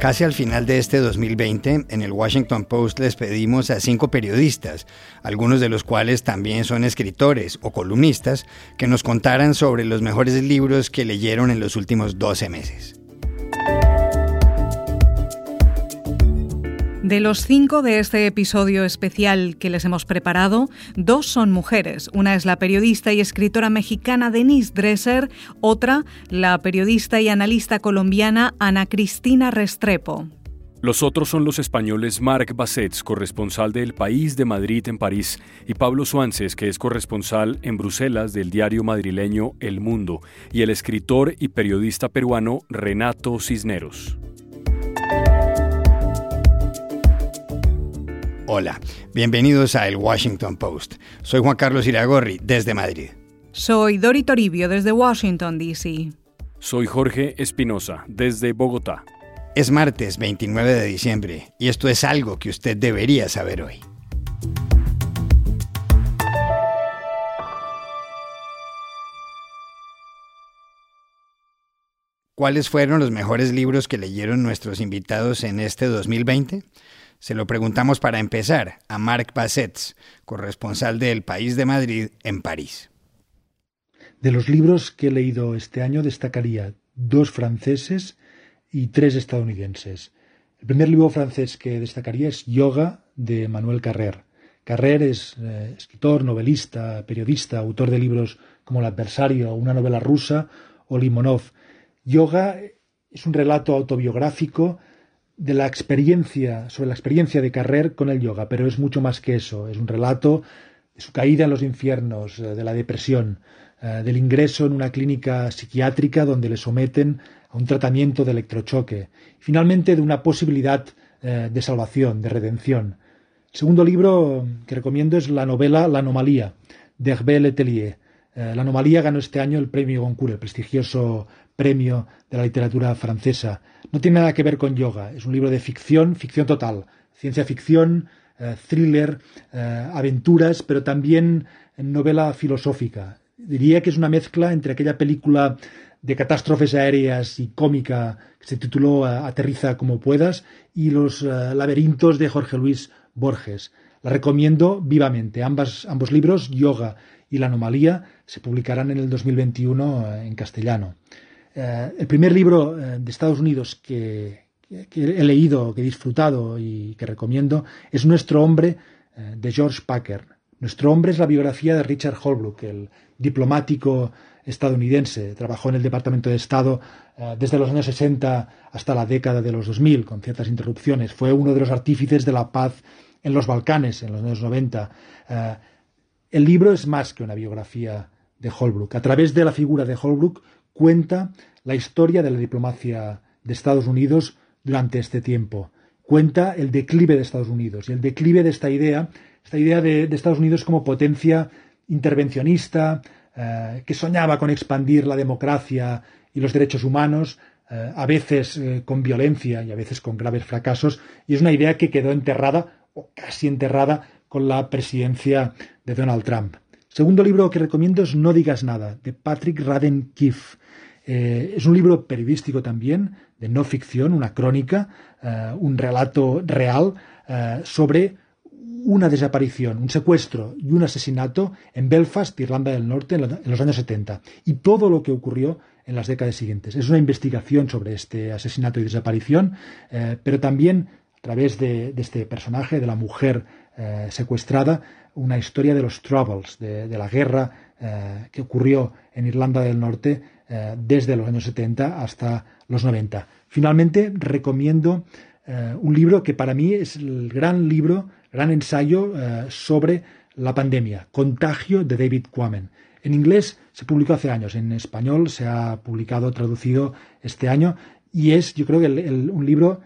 Casi al final de este 2020, en el Washington Post les pedimos a cinco periodistas, algunos de los cuales también son escritores o columnistas, que nos contaran sobre los mejores libros que leyeron en los últimos 12 meses. De los cinco de este episodio especial que les hemos preparado, dos son mujeres. Una es la periodista y escritora mexicana Denise Dresser, otra la periodista y analista colombiana Ana Cristina Restrepo. Los otros son los españoles Marc Bassets, corresponsal del País de Madrid en París, y Pablo Suances, que es corresponsal en Bruselas del diario madrileño El Mundo, y el escritor y periodista peruano Renato Cisneros. Hola, bienvenidos a El Washington Post. Soy Juan Carlos Iragorri, desde Madrid. Soy Dori Toribio, desde Washington, D.C. Soy Jorge Espinosa, desde Bogotá. Es martes 29 de diciembre y esto es algo que usted debería saber hoy. ¿Cuáles fueron los mejores libros que leyeron nuestros invitados en este 2020? Se lo preguntamos para empezar a Marc Bassets, corresponsal del País de Madrid en París. De los libros que he leído este año destacaría dos franceses y tres estadounidenses. El primer libro francés que destacaría es Yoga de Manuel Carrer. Carrer es eh, escritor, novelista, periodista, autor de libros como El adversario, una novela rusa o Limonov. Yoga es un relato autobiográfico de la experiencia, sobre la experiencia de Carrer con el yoga, pero es mucho más que eso. Es un relato de su caída en los infiernos, eh, de la depresión, eh, del ingreso en una clínica psiquiátrica donde le someten a un tratamiento de electrochoque, finalmente de una posibilidad eh, de salvación, de redención. El segundo libro que recomiendo es la novela La anomalía, de Hervé Letelier. la anomalía ganó este año el premio Goncourt, el prestigioso premio de la literatura francesa. No tiene nada que ver con yoga, es un libro de ficción, ficción total, ciencia ficción, eh, thriller, eh, aventuras, pero también novela filosófica. Diría que es una mezcla entre aquella película de catástrofes aéreas y cómica que se tituló eh, Aterriza como puedas y los laberintos de Jorge Luis Borges. La recomiendo vivamente. ambos libros, Yoga y La anomalía, se publicarán en el 2021 en castellano. Eh, el primer libro eh, de Estados Unidos que, he leído, que he disfrutado y que recomiendo es Nuestro hombre eh, de George Packer. Nuestro hombre es la biografía de Richard Holbrooke, el diplomático estadounidense. Trabajó en el Departamento de Estado desde los años 60 hasta la década de los 2000, con ciertas interrupciones. Fue uno de los artífices de la paz en los Balcanes en los años 90. el libro es más que una biografía de Holbrooke. A través de la figura de Holbrooke cuenta la historia de la diplomacia de Estados Unidos durante este tiempo. Cuenta el declive de Estados Unidos y el declive de esta idea, esta idea de, Estados Unidos como potencia intervencionista, eh, que soñaba con expandir la democracia y los derechos humanos, eh, a veces eh, con violencia y a veces con graves fracasos, y es una idea que quedó enterrada, o casi enterrada, con la presidencia de Donald Trump. Segundo libro que recomiendo es No digas nada, de Patrick Radden Keefe. Eh, es un libro periodístico también, de no ficción, una crónica, eh, un relato real eh, sobre una desaparición, un secuestro y un asesinato en Belfast, Irlanda del Norte, en los años 70, y todo lo que ocurrió en las décadas siguientes. Es una investigación sobre este asesinato y desaparición, pero también a través de, este personaje, de la mujer secuestrada, una historia de los Troubles, de, la guerra que ocurrió en Irlanda del Norte eh, desde los años 70 hasta los 90. Finalmente, recomiendo eh, un libro que para mí es el gran libro, gran ensayo eh, sobre la pandemia, Contagio de David Quammen. En inglés se publicó hace años, en español se ha publicado, traducido este año, y es, yo creo que un libro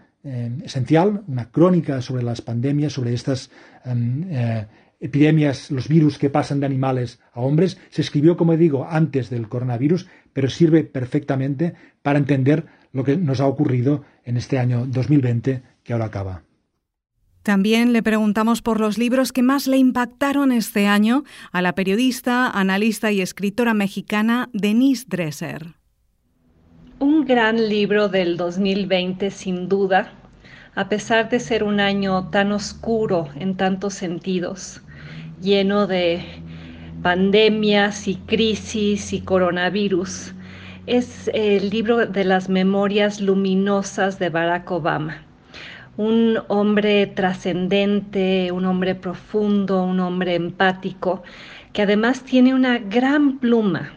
esencial, una crónica sobre las pandemias, sobre estas em, epidemias, los virus que pasan de animales a hombres, se escribió, como digo, antes del coronavirus, pero sirve perfectamente para entender lo que nos ha ocurrido en este año 2020 que ahora acaba. También le preguntamos por los libros que más le impactaron este año a la periodista, analista y escritora mexicana Denise Dresser. un gran libro del 2020 sin duda, a pesar de ser un año tan oscuro en tantos sentidos, lleno de pandemias y crisis y coronavirus. Es el libro de las memorias luminosas de Barack Obama. Un hombre trascendente, un hombre profundo, un hombre empático, que además tiene una gran pluma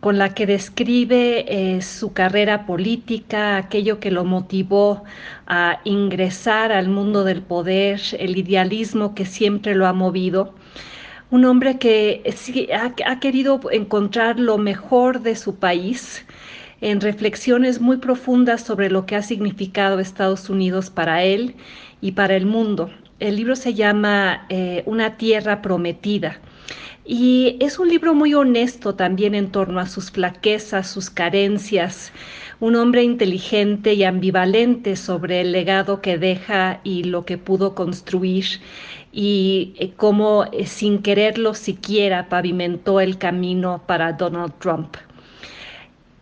con la que describe eh, su carrera política, aquello que lo motivó a ingresar al mundo del poder, el idealismo que siempre lo ha movido. Un hombre que ha, querido encontrar lo mejor de su país en reflexiones muy profundas sobre lo que ha significado Estados Unidos para él y para el mundo. El libro se llama eh, Una tierra prometida y es un libro muy honesto también en torno a sus flaquezas, sus carencias, un hombre inteligente y ambivalente sobre el legado que deja y lo que pudo construir y eh, cómo eh, sin quererlo siquiera pavimentó el camino para Donald Trump.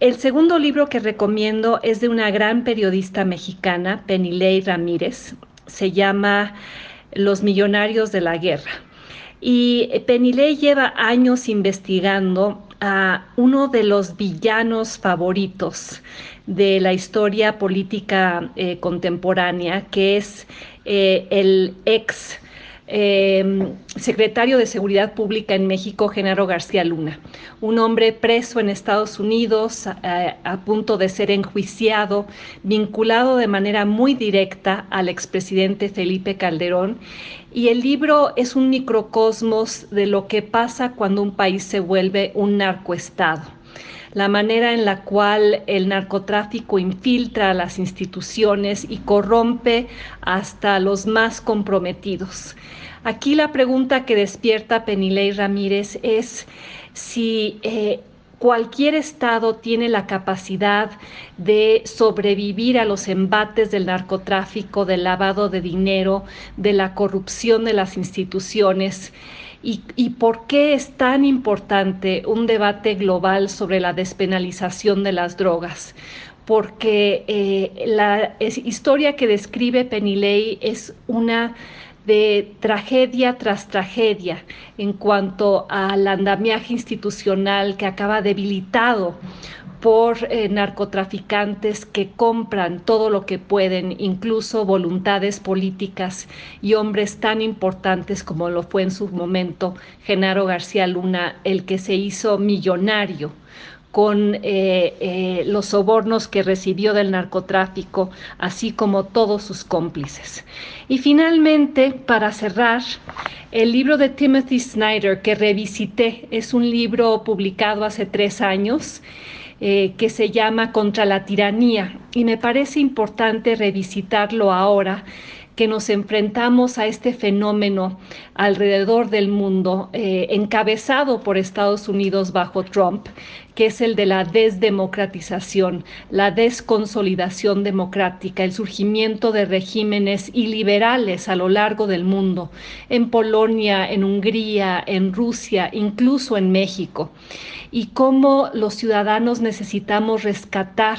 El segundo libro que recomiendo es de una gran periodista mexicana, Penilei Ramírez. Se llama Los Millonarios de la Guerra. Y Penilei lleva años investigando a uno de los villanos favoritos de la historia política eh, contemporánea, que es eh, el ex eh, secretario de Seguridad Pública en México, Genaro García Luna, un hombre preso en Estados Unidos, a, punto de ser enjuiciado, vinculado de manera muy directa al expresidente Felipe Calderón. Y el libro es un microcosmos de lo que pasa cuando un país se vuelve un narcoestado la manera en la cual el narcotráfico infiltra a las instituciones y corrompe hasta los más comprometidos. Aquí la pregunta que despierta Penilei Ramírez es si eh, cualquier Estado tiene la capacidad de sobrevivir a los embates del narcotráfico, del lavado de dinero, de la corrupción de las instituciones. Y, por qué es tan importante un debate global sobre la despenalización de las drogas. Porque eh, la historia que describe Penilei es una de tragedia tras tragedia en cuanto al andamiaje institucional que acaba debilitado por eh, narcotraficantes que compran todo lo que pueden, incluso voluntades políticas y hombres tan importantes como lo fue en su momento Genaro García Luna, el que se hizo millonario con eh, eh, los sobornos que recibió del narcotráfico, así como todos sus cómplices. Y finalmente, para cerrar, el libro de Timothy Snyder que revisité es un libro publicado hace tres años. Eh, que se llama Contra la tiranía. Y me parece importante revisitarlo ahora que nos enfrentamos a este fenómeno alrededor del mundo, eh, encabezado por Estados Unidos bajo Trump, que es el de la desdemocratización, la desconsolidación democrática, el surgimiento de regímenes iliberales a lo largo del mundo, en Polonia, en Hungría, en Rusia, incluso en México, y cómo los ciudadanos necesitamos rescatar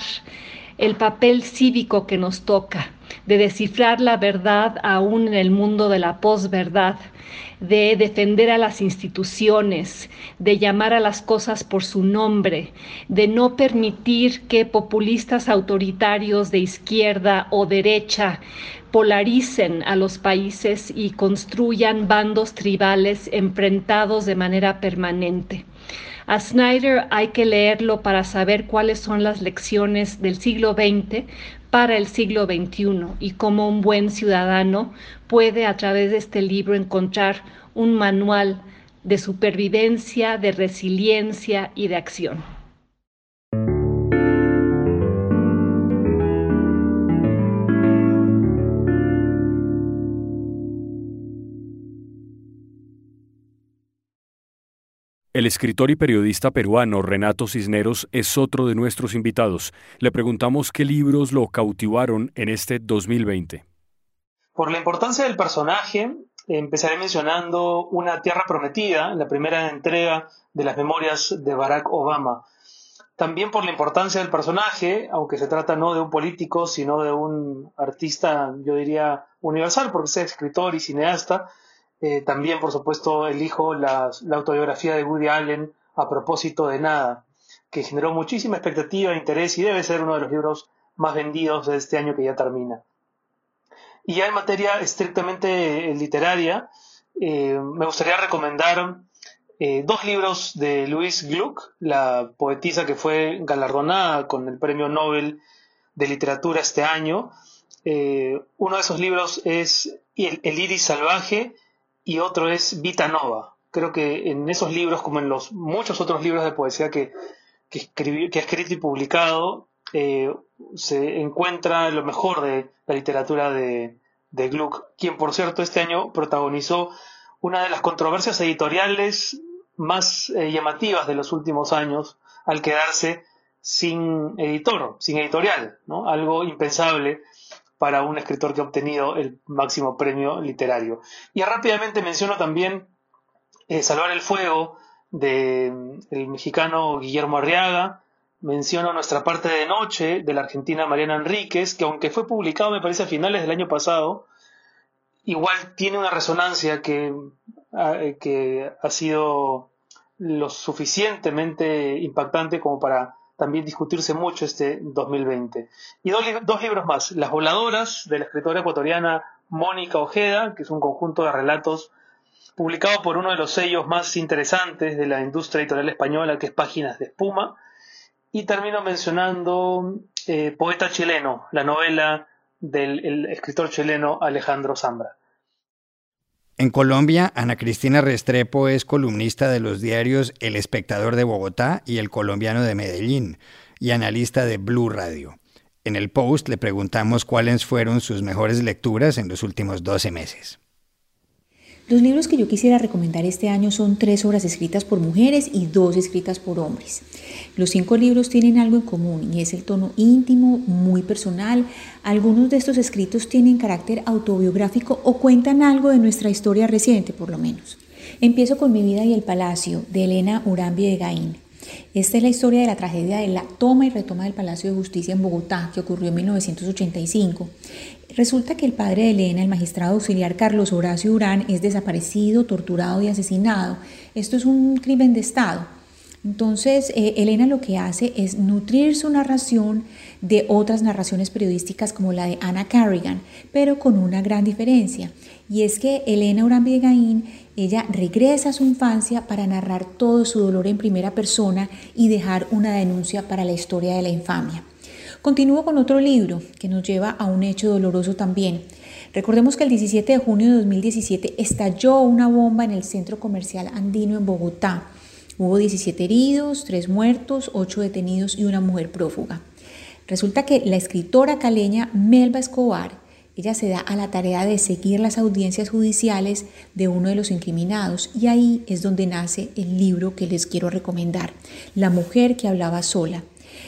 el papel cívico que nos toca de descifrar la verdad aún en el mundo de la posverdad, de defender a las instituciones, de llamar a las cosas por su nombre, de no permitir que populistas autoritarios de izquierda o derecha polaricen a los países y construyan bandos tribales enfrentados de manera permanente. A Snyder hay que leerlo para saber cuáles son las lecciones del siglo XX para el siglo XXI y cómo un buen ciudadano puede a través de este libro encontrar un manual de supervivencia, de resiliencia y de acción. El escritor y periodista peruano Renato Cisneros es otro de nuestros invitados. Le preguntamos qué libros lo cautivaron en este 2020. Por la importancia del personaje, empezaré mencionando Una Tierra Prometida, la primera entrega de las memorias de Barack Obama. también por la importancia del personaje, aunque se trata no de un político, sino de un artista, yo diría, universal, porque es escritor y cineasta. Eh, también, por supuesto, elijo la, autobiografía de Woody Allen a propósito de nada, que generó muchísima expectativa e interés y debe ser uno de los libros más vendidos de este año que ya termina. Y ya en materia estrictamente literaria, eh, me gustaría recomendar eh, dos libros de Louise Gluck, la poetisa que fue galardonada con el Premio Nobel de Literatura este año. Eh, uno de esos libros es el, Iris Salvaje y otro es Vita Nova. Creo que en esos libros, como en los muchos otros libros de poesía que, que, que ha escrito y publicado, se encuentra lo mejor de la literatura de, de Gluck, quien por cierto este año protagonizó una de las controversias editoriales más eh, llamativas de los últimos años al quedarse sin editor, sin editorial, ¿no? algo impensable para un escritor que ha obtenido el máximo premio literario. Y rápidamente menciono también eh, Salvar el Fuego del mm, mexicano Guillermo Arriaga, menciono Nuestra parte de noche de la argentina Mariana Enríquez, que aunque fue publicado me parece a finales del año pasado, igual tiene una resonancia que, ah, eh, que ha sido lo suficientemente impactante como para también discutirse mucho este 2020. Y dos, libros más, Las voladoras, de la escritora ecuatoriana Mónica Ojeda, que es un conjunto de relatos publicado por uno de los sellos más interesantes de la industria editorial española, que es Páginas de Espuma. Y termino mencionando eh, Poeta chileno, la novela del escritor chileno Alejandro Zambra. En Colombia, Ana Cristina Restrepo es columnista de los diarios El Espectador de Bogotá y El Colombiano de Medellín y analista de Blue Radio. En el post le preguntamos cuáles fueron sus mejores lecturas en los últimos 12 meses. Los libros que yo quisiera recomendar este año son tres obras escritas por mujeres y dos escritas por hombres. Los cinco libros tienen algo en común y es el tono íntimo, muy personal. Algunos de estos escritos tienen carácter autobiográfico o cuentan algo de nuestra historia reciente, por lo menos. Empiezo con Mi vida y el palacio, de Elena Urambi de Gaín. Esta es la historia de la tragedia de la toma y retoma del Palacio de Justicia en Bogotá, que ocurrió en 1985. Resulta que el padre de Elena, el magistrado auxiliar Carlos Horacio Urán, es desaparecido, torturado y asesinado. Esto es un crimen de Estado. Entonces, eh, Elena lo que hace es nutrir su narración de otras narraciones periodísticas como la de Anna Carrigan, pero con una gran diferencia. Y es que Elena Urambi de Gaín ella regresa a su infancia para narrar todo su dolor en primera persona y dejar una denuncia para la historia de la infamia. Continúo con otro libro que nos lleva a un hecho doloroso también. Recordemos que el 17 de junio de 2017 estalló una bomba en el centro comercial andino en Bogotá. Hubo 17 heridos, 3 muertos, 8 detenidos y una mujer prófuga. Resulta que la escritora caleña Melba Escobar ella se da a la tarea de seguir las audiencias judiciales de uno de los incriminados y ahí es donde nace el libro que les quiero recomendar, La mujer que hablaba sola.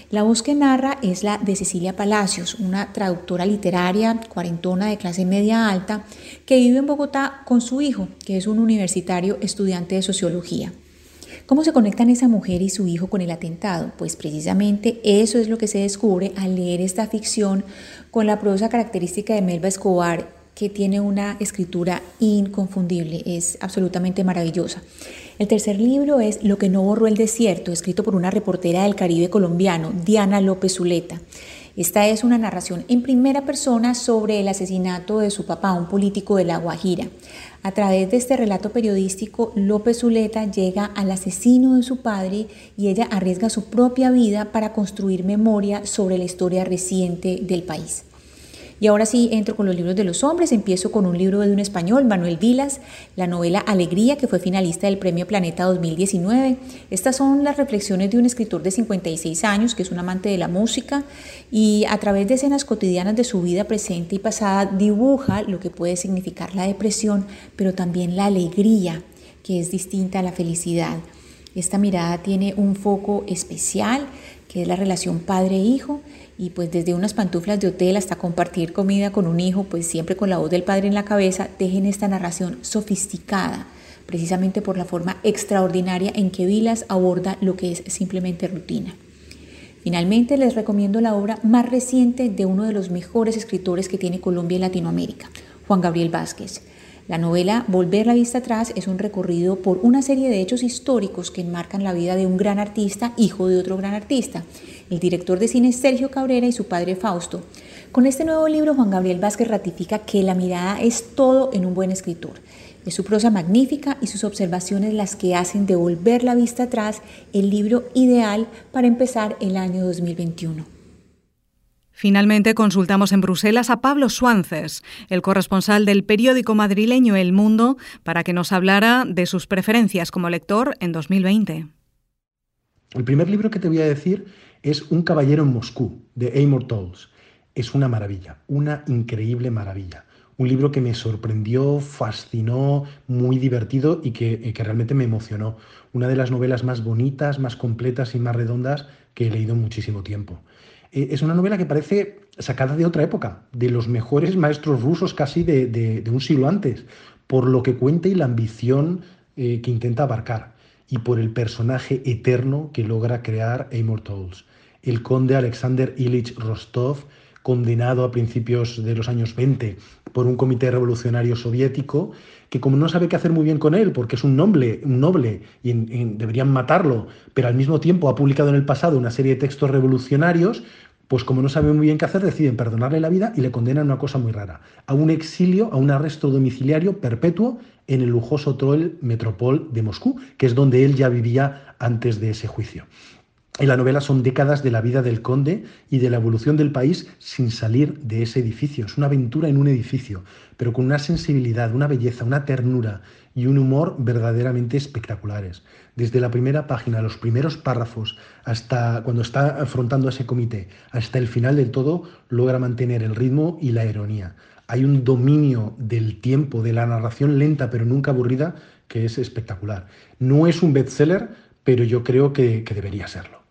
La voz que narra es la de Cecilia Palacios, una traductora literaria cuarentona de clase media alta que vive en Bogotá con su hijo, que es un universitario estudiante de sociología. ¿Cómo se conectan esa mujer y su hijo con el atentado? Pues precisamente eso es lo que se descubre al leer esta ficción con la prosa característica de Melba Escobar, que tiene una escritura inconfundible, es absolutamente maravillosa. El tercer libro es Lo que no borró el desierto, escrito por una reportera del Caribe colombiano, Diana López Zuleta. Esta es una narración en primera persona sobre el asesinato de su papá, un político de La Guajira. A través de este relato periodístico, López Zuleta llega al asesino de su padre y ella arriesga su propia vida para construir memoria sobre la historia reciente del país. Y ahora sí entro con los libros de los hombres. Empiezo con un libro de un español, Manuel Vilas, la novela Alegría, que fue finalista del Premio Planeta 2019. Estas son las reflexiones de un escritor de 56 años, que es un amante de la música, y a través de escenas cotidianas de su vida presente y pasada dibuja lo que puede significar la depresión, pero también la alegría, que es distinta a la felicidad. Esta mirada tiene un foco especial, que es la relación padre-hijo, y pues desde unas pantuflas de hotel hasta compartir comida con un hijo, pues siempre con la voz del padre en la cabeza, dejen esta narración sofisticada, precisamente por la forma extraordinaria en que Vilas aborda lo que es simplemente rutina. Finalmente les recomiendo la obra más reciente de uno de los mejores escritores que tiene Colombia y Latinoamérica, Juan Gabriel Vázquez. La novela Volver la vista atrás es un recorrido por una serie de hechos históricos que enmarcan la vida de un gran artista, hijo de otro gran artista, el director de cine Sergio Cabrera y su padre Fausto. Con este nuevo libro, Juan Gabriel Vázquez ratifica que la mirada es todo en un buen escritor. Es su prosa magnífica y sus observaciones las que hacen de Volver la vista atrás el libro ideal para empezar el año 2021. Finalmente consultamos en Bruselas a Pablo Suances, el corresponsal del periódico madrileño El Mundo, para que nos hablara de sus preferencias como lector en 2020. El primer libro que te voy a decir es Un caballero en Moscú, de Amor Tolls. Es una maravilla, una increíble maravilla. Un libro que me sorprendió, fascinó, muy divertido y que, que realmente me emocionó. Una de las novelas más bonitas, más completas y más redondas que he leído en muchísimo tiempo. Eh, es una novela que parece sacada de otra época, de los mejores maestros rusos casi de, un siglo antes, por lo que cuenta y la ambición eh, que intenta abarcar, y por el personaje eterno que logra crear Amor Tolls. El conde Alexander Ilich Rostov, condenado a principios de los años 20 por un comité revolucionario soviético, que como no sabe qué hacer muy bien con él, porque es un noble, un noble y deberían matarlo, pero al mismo tiempo ha publicado en el pasado una serie de textos revolucionarios, pues como no sabe muy bien qué hacer, deciden perdonarle la vida y le condenan a una cosa muy rara, a un exilio, a un arresto domiciliario perpetuo en el lujoso hotel Metropol de Moscú, que es donde él ya vivía antes de ese juicio. En la novela son décadas de la vida del conde y de la evolución del país sin salir de ese edificio. Es una aventura en un edificio, pero con una sensibilidad, una belleza, una ternura y un humor verdaderamente espectaculares. Desde la primera página, los primeros párrafos, hasta cuando está afrontando ese comité, hasta el final del todo, logra mantener el ritmo y la ironía. Hay un dominio del tiempo, de la narración lenta pero nunca aburrida, que es espectacular. No es un bestseller, pero yo creo que, que debería serlo.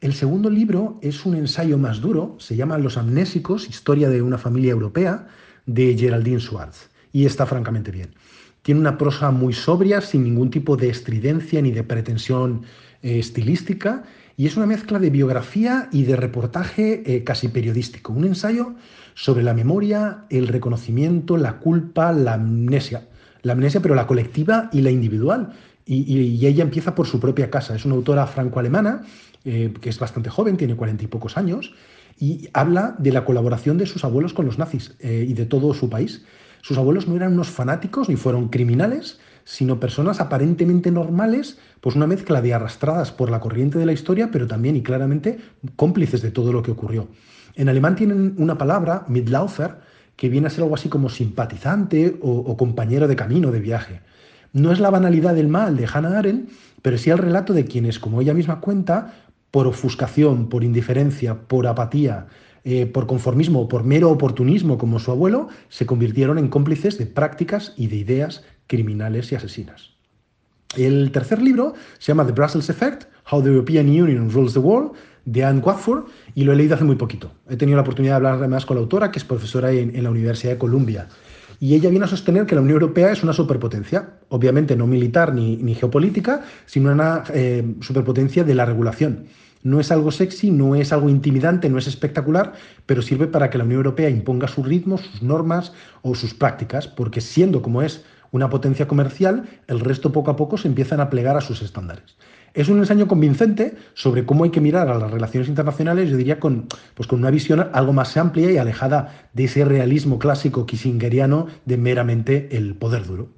El segundo libro es un ensayo más duro, se llama Los amnésicos, historia de una familia europea, de Geraldine Schwartz, y está francamente bien. Tiene una prosa muy sobria, sin ningún tipo de estridencia ni de pretensión eh, estilística, y es una mezcla de biografía y de reportaje eh, casi periodístico, un ensayo sobre la memoria, el reconocimiento, la culpa, la amnesia. La amnesia, pero la colectiva y la individual. y ella empieza por su propia casa. Es una autora franco-alemana eh, que es bastante joven, tiene cuarenta y pocos años, y habla de la colaboración de sus abuelos con los nazis y de todo su país. Sus abuelos no eran unos fanáticos ni fueron criminales, sino personas aparentemente normales, pues una mezcla de arrastradas por la corriente de la historia, pero también y claramente cómplices de todo lo que ocurrió. En alemán tienen una palabra, Mitlaufer, que viene a ser algo así como simpatizante o, o compañero de camino, de viaje. No es la banalidad del mal de Hannah Arendt, pero sí el relato de quienes, como ella misma cuenta, por ofuscación, por indiferencia, por apatía, eh, por conformismo o por mero oportunismo como su abuelo, se convirtieron en cómplices de prácticas y de ideas criminales y asesinas. El tercer libro se llama The Brussels Effect, How the European Union Rules the World, de Anne Watford, y lo he leído hace muy poquito. He tenido la oportunidad de hablar además con la autora, que es profesora en, la Universidad de Columbia. Y ella viene a sostener que la Unión Europea es una superpotencia, obviamente no militar ni, geopolítica, sino una eh, superpotencia de la regulación. No es algo sexy, no es algo intimidante, no es espectacular, pero sirve para que la Unión Europea imponga sus ritmos, sus normas o sus prácticas, porque siendo como es una potencia comercial, el resto poco a poco se empiezan a plegar a sus estándares. Es un ensayo convincente sobre cómo hay que mirar a las relaciones internacionales, yo diría, con, pues con una visión algo más amplia y alejada de ese realismo clásico kissingeriano de meramente el poder duro.